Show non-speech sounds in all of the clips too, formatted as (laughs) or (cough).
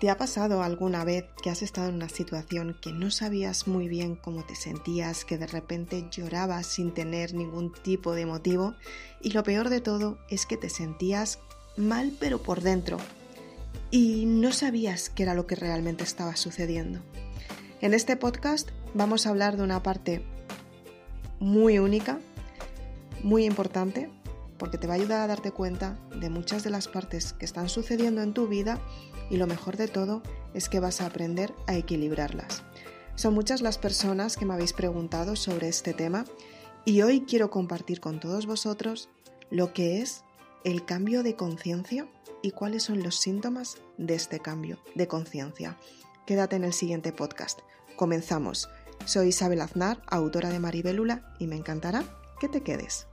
¿Te ha pasado alguna vez que has estado en una situación que no sabías muy bien cómo te sentías, que de repente llorabas sin tener ningún tipo de motivo? Y lo peor de todo es que te sentías mal pero por dentro y no sabías qué era lo que realmente estaba sucediendo. En este podcast vamos a hablar de una parte muy única, muy importante, porque te va a ayudar a darte cuenta de muchas de las partes que están sucediendo en tu vida y lo mejor de todo es que vas a aprender a equilibrarlas. Son muchas las personas que me habéis preguntado sobre este tema y hoy quiero compartir con todos vosotros lo que es el cambio de conciencia y cuáles son los síntomas de este cambio de conciencia. Quédate en el siguiente podcast. Comenzamos. Soy Isabel Aznar, autora de Maribelula, y me encantará que te quedes.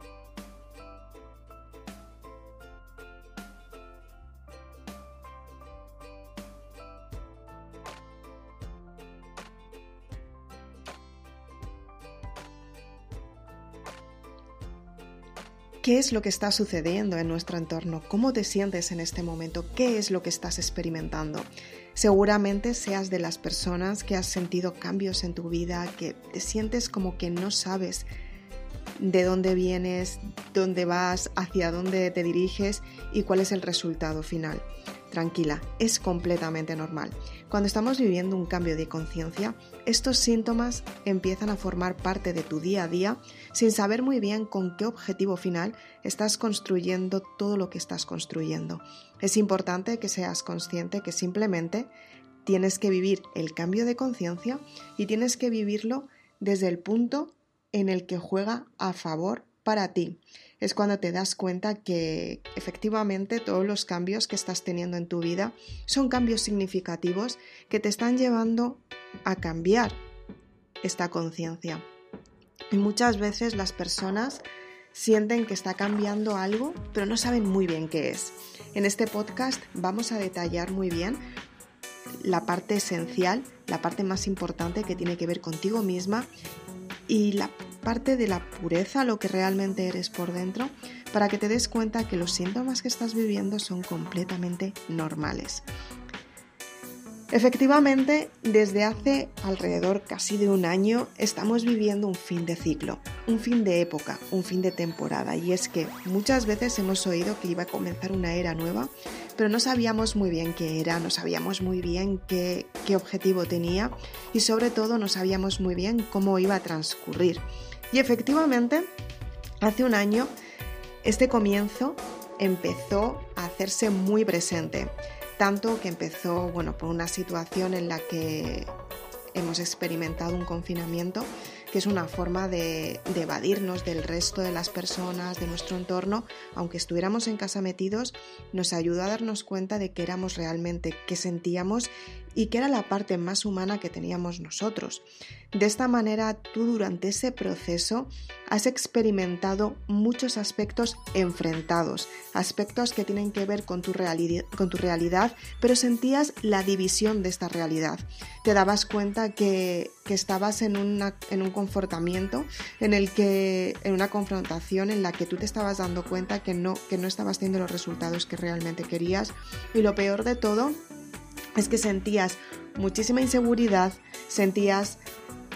¿Qué es lo que está sucediendo en nuestro entorno? ¿Cómo te sientes en este momento? ¿Qué es lo que estás experimentando? Seguramente seas de las personas que has sentido cambios en tu vida, que te sientes como que no sabes de dónde vienes, dónde vas, hacia dónde te diriges y cuál es el resultado final. Tranquila, es completamente normal. Cuando estamos viviendo un cambio de conciencia, estos síntomas empiezan a formar parte de tu día a día sin saber muy bien con qué objetivo final estás construyendo todo lo que estás construyendo. Es importante que seas consciente que simplemente tienes que vivir el cambio de conciencia y tienes que vivirlo desde el punto en el que juega a favor para ti es cuando te das cuenta que efectivamente todos los cambios que estás teniendo en tu vida son cambios significativos que te están llevando a cambiar esta conciencia. Y muchas veces las personas sienten que está cambiando algo, pero no saben muy bien qué es. En este podcast vamos a detallar muy bien la parte esencial, la parte más importante que tiene que ver contigo misma y la parte de la pureza, lo que realmente eres por dentro, para que te des cuenta que los síntomas que estás viviendo son completamente normales. Efectivamente, desde hace alrededor casi de un año estamos viviendo un fin de ciclo, un fin de época, un fin de temporada. Y es que muchas veces hemos oído que iba a comenzar una era nueva, pero no sabíamos muy bien qué era, no sabíamos muy bien qué, objetivo tenía y sobre todo no sabíamos muy bien cómo iba a transcurrir. Y efectivamente, hace un año, este comienzo empezó a hacerse muy presente tanto que empezó bueno, por una situación en la que hemos experimentado un confinamiento que es una forma de, de, evadirnos del resto de las personas, de nuestro entorno, aunque estuviéramos en casa metidos, nos ayudó a darnos cuenta de que éramos realmente, qué sentíamos y que era la parte más humana que teníamos nosotros. De esta manera, tú durante ese proceso has experimentado muchos aspectos enfrentados, aspectos que tienen que ver con tu, realidad, pero sentías la división de esta realidad. Te dabas cuenta que, estabas en, en un confortamiento, en el que, en una confrontación en la que tú te estabas dando cuenta que no, que no estabas teniendo los resultados que realmente querías. Y lo peor de todo es que sentías muchísima inseguridad, sentías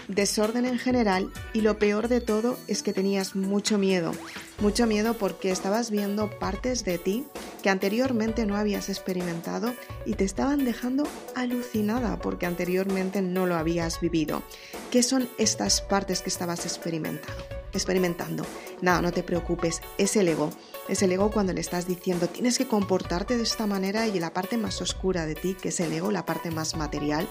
desorden en general y lo peor de todo es que tenías mucho miedo, mucho miedo porque estabas viendo partes de ti que anteriormente no habías experimentado y te estaban dejando alucinada porque anteriormente no lo habías vivido. ¿Qué son estas partes que estabas experimentando? Experimentando. Nada, no te preocupes, es el ego. Es el ego cuando le estás diciendo tienes que comportarte de esta manera y la parte más oscura de ti, que es el ego, la parte más material,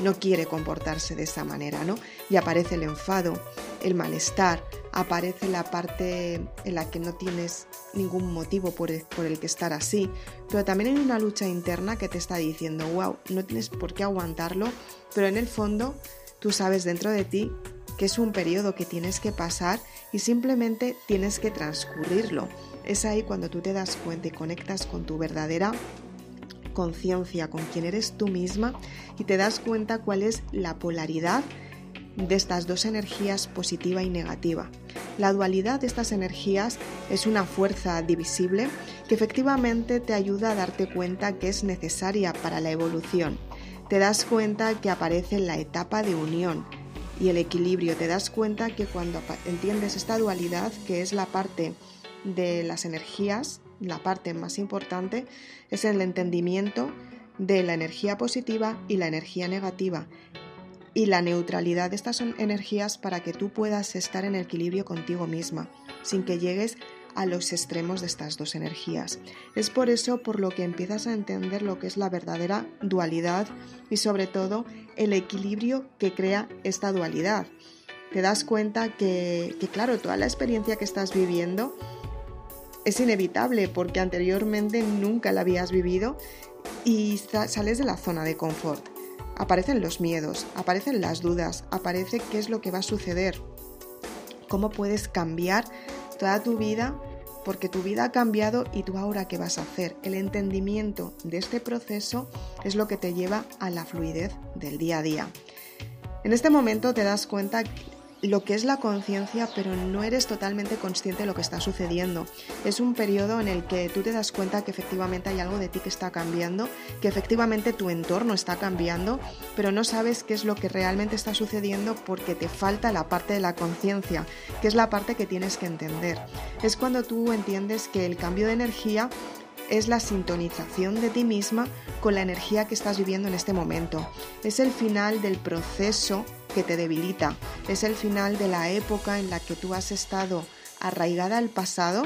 no quiere comportarse de esa manera, ¿no? Y aparece el enfado, el malestar, aparece la parte en la que no tienes ningún motivo por el, por el que estar así, pero también hay una lucha interna que te está diciendo, wow, no tienes por qué aguantarlo, pero en el fondo tú sabes dentro de ti que es un periodo que tienes que pasar y simplemente tienes que transcurrirlo. Es ahí cuando tú te das cuenta y conectas con tu verdadera conciencia, con quien eres tú misma y te das cuenta cuál es la polaridad de estas dos energías positiva y negativa. La dualidad de estas energías es una fuerza divisible que efectivamente te ayuda a darte cuenta que es necesaria para la evolución. Te das cuenta que aparece la etapa de unión y el equilibrio. Te das cuenta que cuando entiendes esta dualidad, que es la parte de las energías, la parte más importante, es el entendimiento de la energía positiva y la energía negativa y la neutralidad de estas energías para que tú puedas estar en equilibrio contigo misma, sin que llegues a los extremos de estas dos energías. Es por eso por lo que empiezas a entender lo que es la verdadera dualidad y sobre todo el equilibrio que crea esta dualidad. Te das cuenta que, claro, toda la experiencia que estás viviendo es inevitable porque anteriormente nunca la habías vivido y sales de la zona de confort. Aparecen los miedos, aparecen las dudas, aparece qué es lo que va a suceder, cómo puedes cambiar toda tu vida porque tu vida ha cambiado y tú ahora qué vas a hacer. El entendimiento de este proceso es lo que te lleva a la fluidez del día a día. En este momento te das cuenta lo que es la conciencia, pero no eres totalmente consciente de lo que está sucediendo. Es un periodo en el que tú te das cuenta que efectivamente hay algo de ti que está cambiando, que efectivamente tu entorno está cambiando, pero no sabes qué es lo que realmente está sucediendo porque te falta la parte de la conciencia, que es la parte que tienes que entender. Es cuando tú entiendes que el cambio de energía es la sintonización de ti misma con la energía que estás viviendo en este momento. Es el final del proceso que te debilita. Es el final de la época en la que tú has estado arraigada al pasado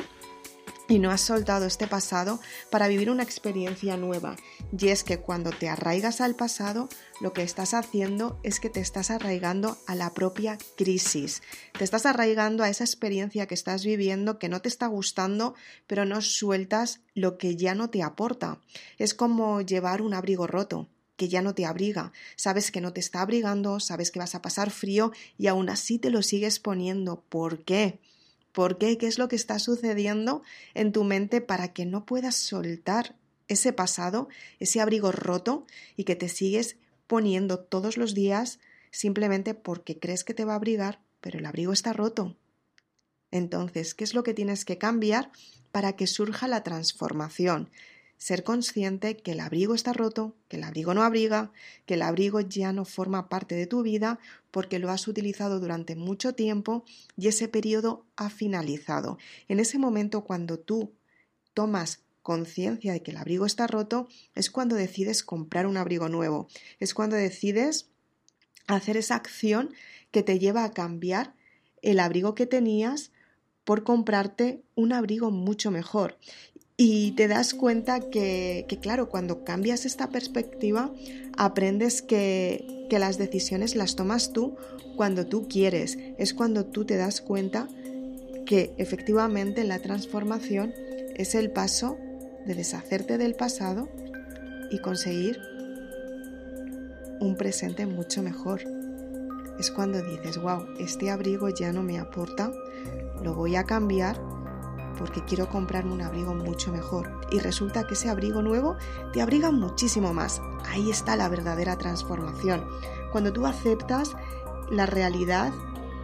y no has soltado este pasado para vivir una experiencia nueva. Y es que cuando te arraigas al pasado, lo que estás haciendo es que te estás arraigando a la propia crisis. Te estás arraigando a esa experiencia que estás viviendo que no te está gustando, pero no sueltas lo que ya no te aporta. Es como llevar un abrigo roto que ya no te abriga, sabes que no te está abrigando, sabes que vas a pasar frío y aún así te lo sigues poniendo. ¿Por qué? ¿Por qué? ¿Qué es lo que está sucediendo en tu mente para que no puedas soltar ese pasado, ese abrigo roto y que te sigues poniendo todos los días simplemente porque crees que te va a abrigar, pero el abrigo está roto? Entonces, ¿qué es lo que tienes que cambiar para que surja la transformación? Ser consciente que el abrigo está roto, que el abrigo no abriga, que el abrigo ya no forma parte de tu vida porque lo has utilizado durante mucho tiempo y ese periodo ha finalizado. En ese momento cuando tú tomas conciencia de que el abrigo está roto, es cuando decides comprar un abrigo nuevo, es cuando decides hacer esa acción que te lleva a cambiar el abrigo que tenías por comprarte un abrigo mucho mejor. Y te das cuenta que, claro, cuando cambias esta perspectiva, aprendes que, que las decisiones las tomas tú cuando tú quieres. Es cuando tú te das cuenta que efectivamente la transformación es el paso de deshacerte del pasado y conseguir un presente mucho mejor. Es cuando dices, wow, este abrigo ya no me aporta, lo voy a cambiar porque quiero comprarme un abrigo mucho mejor. Y resulta que ese abrigo nuevo te abriga muchísimo más. Ahí está la verdadera transformación. Cuando tú aceptas la realidad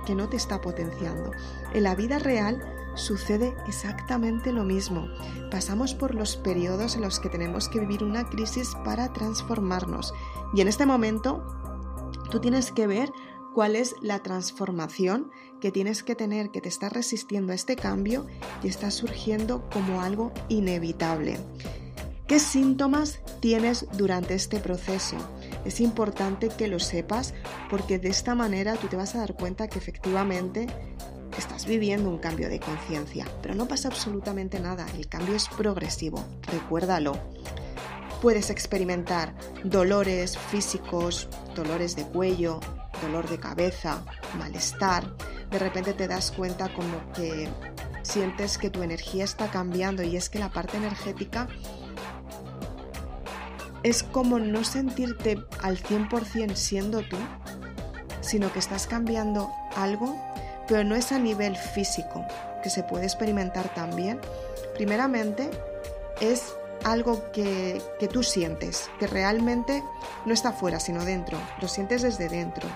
que no te está potenciando. En la vida real sucede exactamente lo mismo. Pasamos por los periodos en los que tenemos que vivir una crisis para transformarnos. Y en este momento tú tienes que ver cuál es la transformación que tienes que tener, que te está resistiendo a este cambio y está surgiendo como algo inevitable. ¿Qué síntomas tienes durante este proceso? Es importante que lo sepas porque de esta manera tú te vas a dar cuenta que efectivamente estás viviendo un cambio de conciencia, pero no pasa absolutamente nada, el cambio es progresivo, recuérdalo. Puedes experimentar dolores físicos, dolores de cuello, dolor de cabeza, malestar, de repente te das cuenta como que sientes que tu energía está cambiando y es que la parte energética es como no sentirte al 100% siendo tú, sino que estás cambiando algo, pero no es a nivel físico, que se puede experimentar también. Primeramente, es algo que, que tú sientes, que realmente no está fuera, sino dentro, lo sientes desde dentro.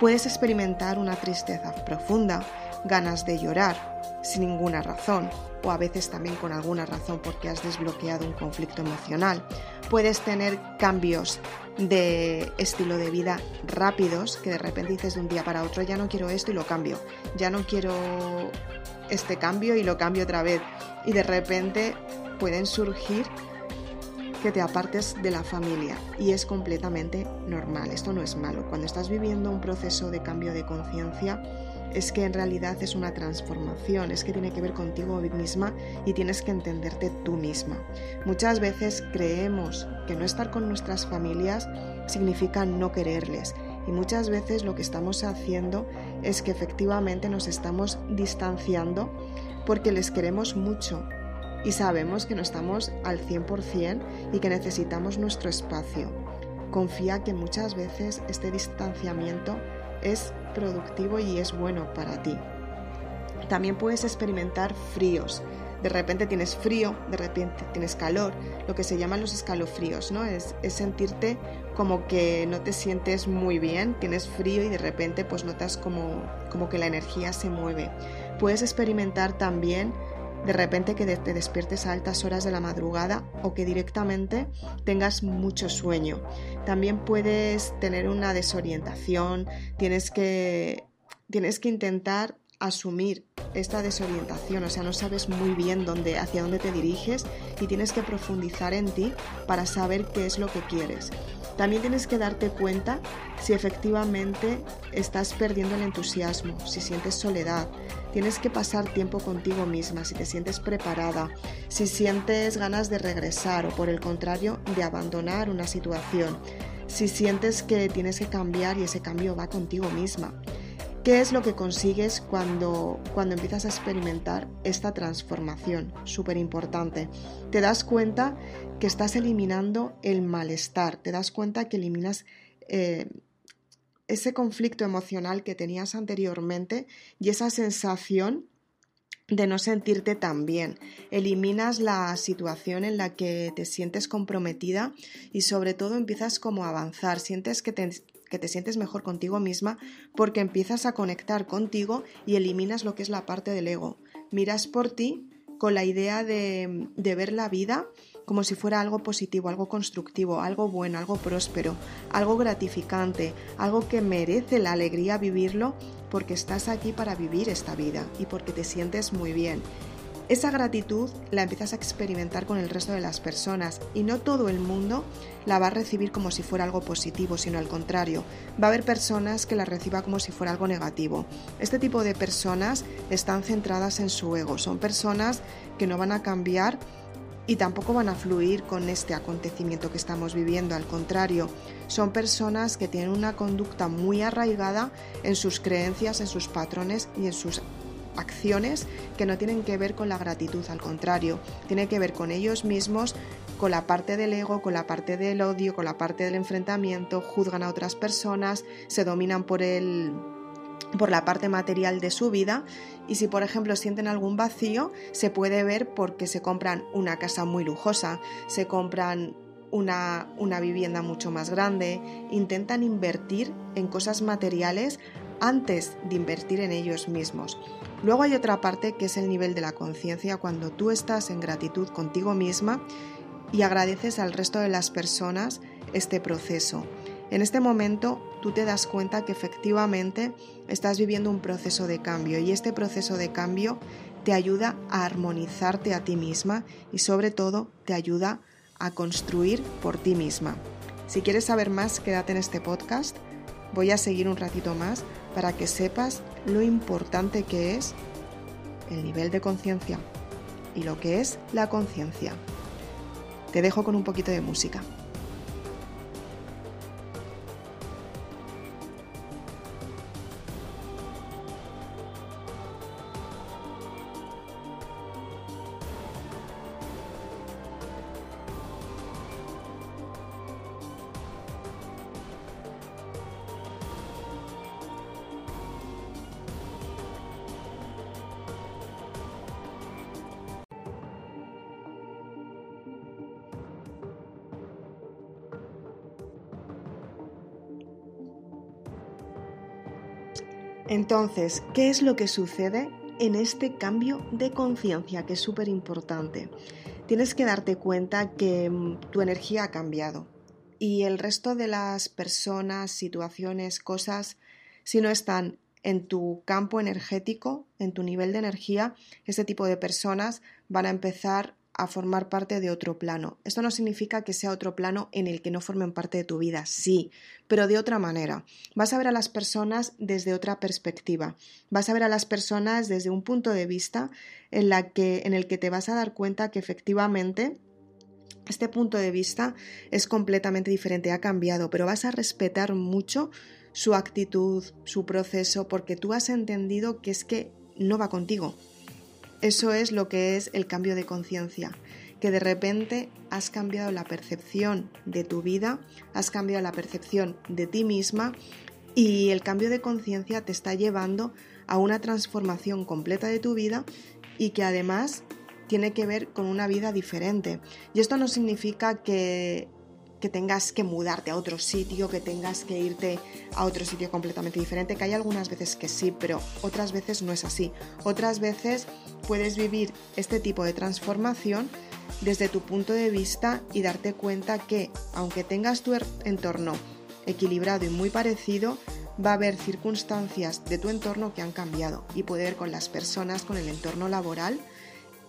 Puedes experimentar una tristeza profunda, ganas de llorar sin ninguna razón o a veces también con alguna razón porque has desbloqueado un conflicto emocional. Puedes tener cambios de estilo de vida rápidos que de repente dices de un día para otro ya no quiero esto y lo cambio, ya no quiero este cambio y lo cambio otra vez y de repente pueden surgir que te apartes de la familia y es completamente normal, esto no es malo. Cuando estás viviendo un proceso de cambio de conciencia, es que en realidad es una transformación, es que tiene que ver contigo misma y tienes que entenderte tú misma. Muchas veces creemos que no estar con nuestras familias significa no quererles y muchas veces lo que estamos haciendo es que efectivamente nos estamos distanciando porque les queremos mucho y sabemos que no estamos al 100% y que necesitamos nuestro espacio. Confía que muchas veces este distanciamiento es productivo y es bueno para ti. También puedes experimentar fríos. De repente tienes frío, de repente tienes calor, lo que se llaman los escalofríos, ¿no? Es, es sentirte como que no te sientes muy bien, tienes frío y de repente pues notas como, como que la energía se mueve. Puedes experimentar también de repente que te despiertes a altas horas de la madrugada o que directamente tengas mucho sueño. También puedes tener una desorientación, tienes que, tienes que intentar asumir esta desorientación, o sea, no sabes muy bien dónde, hacia dónde te diriges y tienes que profundizar en ti para saber qué es lo que quieres. También tienes que darte cuenta si efectivamente estás perdiendo el entusiasmo, si sientes soledad. Tienes que pasar tiempo contigo misma, si te sientes preparada, si sientes ganas de regresar o por el contrario de abandonar una situación, si sientes que tienes que cambiar y ese cambio va contigo misma. ¿Qué es lo que consigues cuando, cuando empiezas a experimentar esta transformación? Súper importante. Te das cuenta que estás eliminando el malestar, te das cuenta que eliminas eh, ese conflicto emocional que tenías anteriormente y esa sensación de no sentirte tan bien. Eliminas la situación en la que te sientes comprometida y sobre todo empiezas como a avanzar, sientes que te, que te sientes mejor contigo misma porque empiezas a conectar contigo y eliminas lo que es la parte del ego. Miras por ti con la idea de, de ver la vida como si fuera algo positivo, algo constructivo, algo bueno, algo próspero, algo gratificante, algo que merece la alegría vivirlo porque estás aquí para vivir esta vida y porque te sientes muy bien. Esa gratitud la empiezas a experimentar con el resto de las personas y no todo el mundo la va a recibir como si fuera algo positivo, sino al contrario, va a haber personas que la reciban como si fuera algo negativo. Este tipo de personas están centradas en su ego, son personas que no van a cambiar y tampoco van a fluir con este acontecimiento que estamos viviendo, al contrario, son personas que tienen una conducta muy arraigada en sus creencias, en sus patrones y en sus acciones que no tienen que ver con la gratitud, al contrario, tiene que ver con ellos mismos, con la parte del ego, con la parte del odio, con la parte del enfrentamiento, juzgan a otras personas, se dominan por el por la parte material de su vida y si por ejemplo sienten algún vacío se puede ver porque se compran una casa muy lujosa, se compran una, una, vivienda mucho más grande, intentan invertir en cosas materiales antes de invertir en ellos mismos. Luego hay otra parte que es el nivel de la conciencia cuando tú estás en gratitud contigo misma y agradeces al resto de las personas este proceso. En este momento tú te das cuenta que efectivamente estás viviendo un proceso de cambio y este proceso de cambio te ayuda a armonizarte a ti misma y sobre todo te ayuda a construir por ti misma. Si quieres saber más, quédate en este podcast. Voy a seguir un ratito más para que sepas lo importante que es el nivel de conciencia y lo que es la conciencia. Te dejo con un poquito de música. Entonces, ¿qué es lo que sucede en este cambio de conciencia que es súper importante? Tienes que darte cuenta que mm, tu energía ha cambiado y el resto de las personas, situaciones, cosas, si no están en tu campo energético, en tu nivel de energía, este tipo de personas van a empezar a formar parte de otro plano. Esto no significa que sea otro plano en el que no formen parte de tu vida, sí, pero de otra manera. Vas a ver a las personas desde otra perspectiva. Vas a ver a las personas desde un punto de vista en, en el que te vas a dar cuenta que efectivamente este punto de vista es completamente diferente, ha cambiado, pero vas a respetar mucho su actitud, su proceso, porque tú has entendido que es que no va contigo. Eso es lo que es el cambio de conciencia, que de repente has cambiado la percepción de tu vida, has cambiado la percepción de ti misma y el cambio de conciencia te está llevando a una transformación completa de tu vida y que además tiene que ver con una vida diferente. Y esto no significa que, que tengas que mudarte a otro sitio, que tengas que irte a otro sitio completamente diferente, que hay algunas veces que sí, pero otras veces no es así. Otras veces puedes vivir este tipo de transformación desde tu punto de vista y darte cuenta que aunque tengas tu entorno equilibrado y muy parecido, va a haber circunstancias de tu entorno que han cambiado y puede ver con las personas, con el entorno laboral,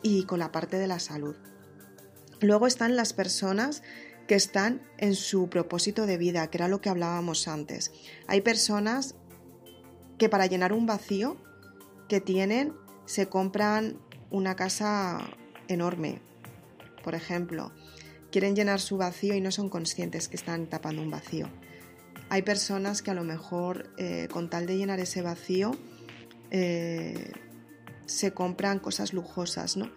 y con la parte de la salud. Luego están las personas que están en su propósito de vida, que era lo que hablábamos antes. Hay personas que para llenar un vacío que tienen se compran una casa enorme. Por ejemplo, quieren llenar su vacío y no son conscientes que están tapando un vacío. Hay personas que a lo mejor eh, con tal de llenar ese vacío eh, se compran cosas lujosas, ¿no?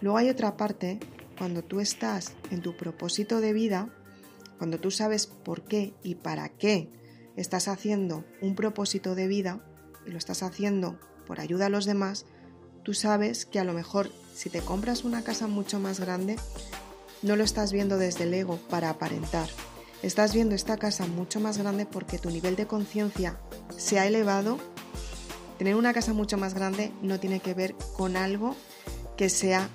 Luego hay otra parte, cuando tú estás en tu propósito de vida, cuando tú sabes por qué y para qué estás haciendo un propósito de vida y lo estás haciendo por ayuda a los demás, tú sabes que a lo mejor si te compras una casa mucho más grande, no lo estás viendo desde el ego para aparentar. Estás viendo esta casa mucho más grande porque tu nivel de conciencia se ha elevado Tener una casa mucho más grande no tiene que ver con algo que sea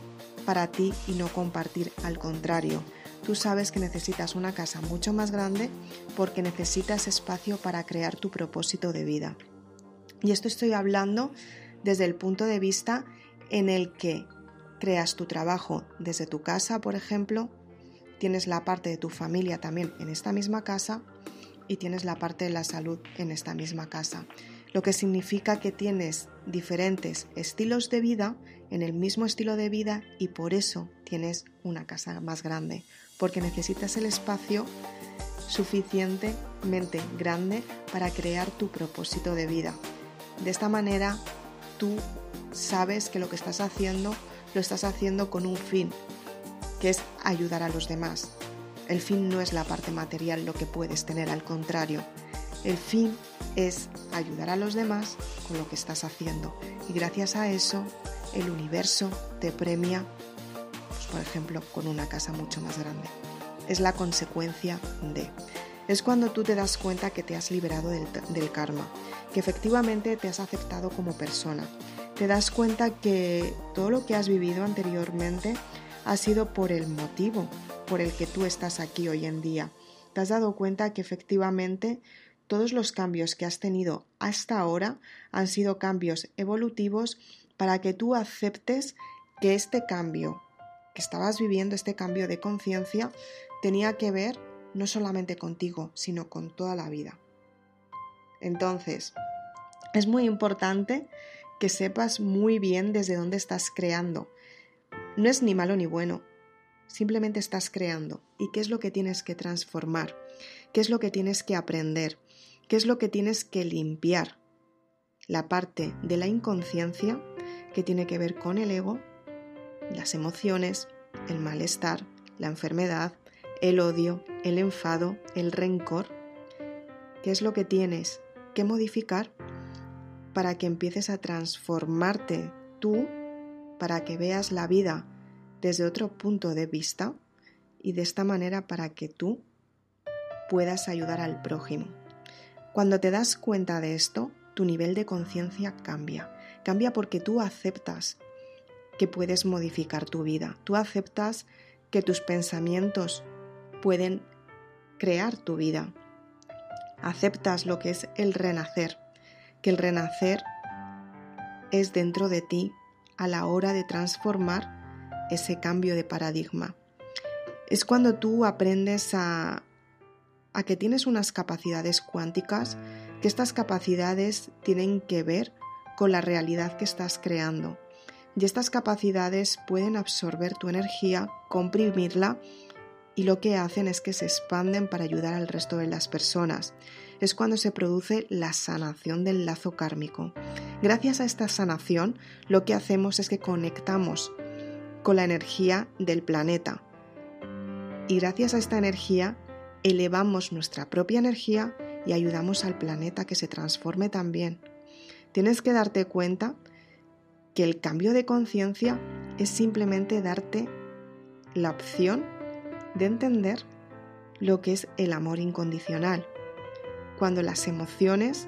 para ti y no compartir, al contrario. Tú sabes que necesitas una casa mucho más grande porque necesitas espacio para crear tu propósito de vida. Y esto estoy hablando desde el punto de vista en el que creas tu trabajo desde tu casa, por ejemplo, tienes la parte de tu familia también en esta misma casa y tienes la parte de la salud en esta misma casa lo que significa que tienes diferentes estilos de vida en el mismo estilo de vida y por eso tienes una casa más grande, porque necesitas el espacio suficientemente grande para crear tu propósito de vida. De esta manera tú sabes que lo que estás haciendo lo estás haciendo con un fin, que es ayudar a los demás. El fin no es la parte material lo que puedes tener, al contrario, el fin es ayudar a los demás con lo que estás haciendo y gracias a eso el universo te premia, pues, por ejemplo, con una casa mucho más grande. Es la consecuencia de. Es cuando tú te das cuenta que te has liberado del, del karma, que efectivamente te has aceptado como persona. Te das cuenta que todo lo que has vivido anteriormente ha sido por el motivo por el que tú estás aquí hoy en día. Te has dado cuenta que efectivamente todos los cambios que has tenido hasta ahora han sido cambios evolutivos para que tú aceptes que este cambio que estabas viviendo, este cambio de conciencia, tenía que ver no solamente contigo, sino con toda la vida. Entonces, es muy importante que sepas muy bien desde dónde estás creando. No es ni malo ni bueno, simplemente estás creando. ¿Y qué es lo que tienes que transformar? ¿Qué es lo que tienes que aprender? ¿Qué es lo que tienes que limpiar? La parte de la inconsciencia que tiene que ver con el ego, las emociones, el malestar, la enfermedad, el odio, el enfado, el rencor. ¿Qué es lo que tienes que modificar para que empieces a transformarte tú, para que veas la vida desde otro punto de vista y de esta manera para que tú puedas ayudar al prójimo? Cuando te das cuenta de esto, tu nivel de conciencia cambia. Cambia porque tú aceptas que puedes modificar tu vida. Tú aceptas que tus pensamientos pueden crear tu vida. Aceptas lo que es el renacer, que el renacer es dentro de ti a la hora de transformar ese cambio de paradigma. Es cuando tú aprendes a, a que tienes unas capacidades cuánticas, que estas capacidades tienen que ver con la realidad que estás creando. Y estas capacidades pueden absorber tu energía, comprimirla y lo que hacen es que se expanden para ayudar al resto de las personas. Es cuando se produce la sanación del lazo kármico. Gracias a esta sanación, lo que hacemos es que conectamos con la energía del planeta. Y gracias a esta energía, elevamos nuestra propia energía y ayudamos al planeta que se transforme también. Tienes que darte cuenta que el cambio de conciencia es simplemente darte la opción de entender lo que es el amor incondicional. Cuando las emociones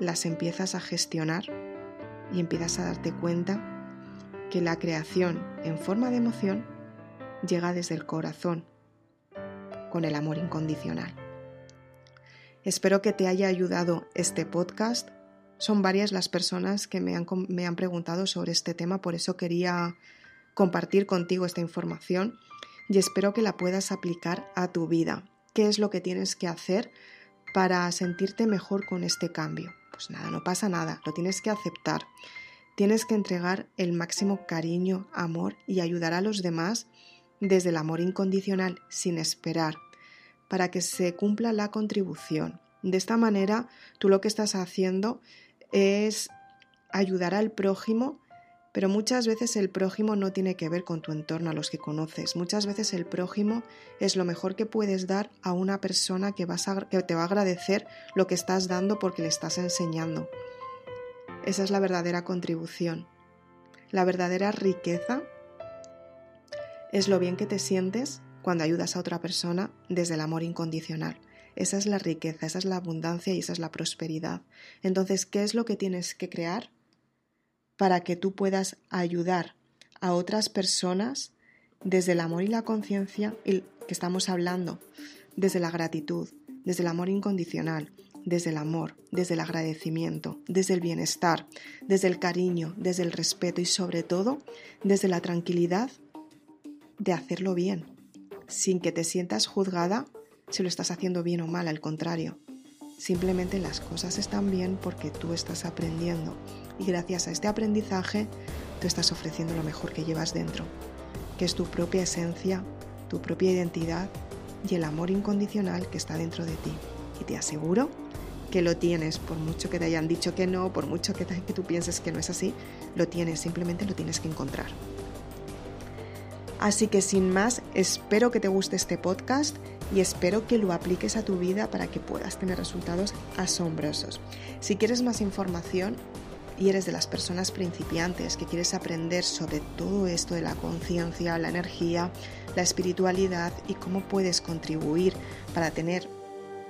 las empiezas a gestionar y empiezas a darte cuenta que la creación en forma de emoción llega desde el corazón, con el amor incondicional. Espero que te haya ayudado este podcast. Son varias las personas que me han, me han preguntado sobre este tema, por eso quería compartir contigo esta información y espero que la puedas aplicar a tu vida. ¿Qué es lo que tienes que hacer para sentirte mejor con este cambio? Pues nada, no pasa nada, lo tienes que aceptar. Tienes que entregar el máximo cariño, amor y ayudar a los demás desde el amor incondicional, sin esperar, para que se cumpla la contribución. De esta manera, tú lo que estás haciendo es ayudar al prójimo pero muchas veces el prójimo no tiene que ver con tu entorno, a los que conoces. Muchas veces el prójimo es lo mejor que puedes dar a una persona que, vas que te va a agradecer lo que estás dando porque le estás enseñando. Esa es la verdadera contribución. La verdadera riqueza es lo bien que te sientes cuando ayudas a otra persona desde el amor incondicional. Esa es la riqueza, esa es la abundancia y esa es la prosperidad. Entonces, ¿qué es lo que tienes que crear? para que tú puedas ayudar a otras personas desde el amor y la conciencia que estamos hablando, desde la gratitud, desde el amor incondicional, desde el amor, desde el agradecimiento, desde el bienestar, desde el cariño, desde el respeto y sobre todo desde la tranquilidad de hacerlo bien, sin que te sientas juzgada si lo estás haciendo bien o mal, al contrario. Simplemente las cosas están bien porque tú estás aprendiendo y gracias a este aprendizaje tú estás ofreciendo lo mejor que llevas dentro, que es tu propia esencia, tu propia identidad y el amor incondicional que está dentro de ti. Y te aseguro que lo tienes, por mucho que te hayan dicho que no, por mucho que, (laughs) que tú pienses que no es así, lo tienes, simplemente lo tienes que encontrar. Así que sin más, espero que te guste este podcast y espero que lo apliques a tu vida para que puedas tener resultados asombrosos. Si quieres más información, y eres de las personas principiantes que quieres aprender sobre todo esto de la conciencia, la energía, la espiritualidad y cómo puedes contribuir para tener,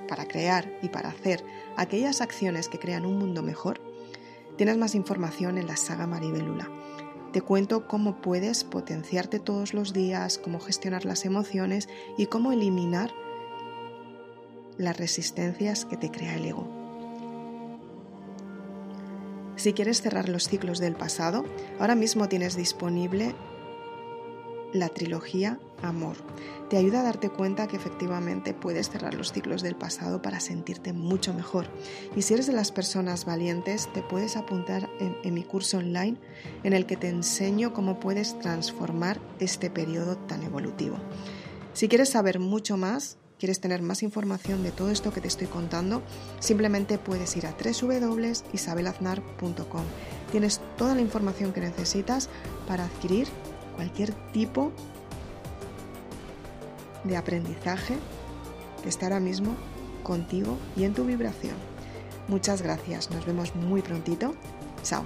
para crear y para hacer aquellas acciones que crean un mundo mejor, tienes más información en la saga Maribelula. Te cuento cómo puedes potenciarte todos los días, cómo gestionar las emociones y cómo eliminar las resistencias que te crea el ego. Si quieres cerrar los ciclos del pasado, ahora mismo tienes disponible la trilogía Amor. Te ayuda a darte cuenta que efectivamente puedes cerrar los ciclos del pasado para sentirte mucho mejor. Y si eres de las personas valientes, te puedes apuntar en, mi curso online en el que te enseño cómo puedes transformar este periodo tan evolutivo. Si quieres saber mucho más, quieres tener más información de todo esto que te estoy contando, simplemente puedes ir a www.isabelaznar.com. Tienes toda la información que necesitas para adquirir cualquier tipo de aprendizaje que esté ahora mismo contigo y en tu vibración. Muchas gracias, nos vemos muy prontito. Chao.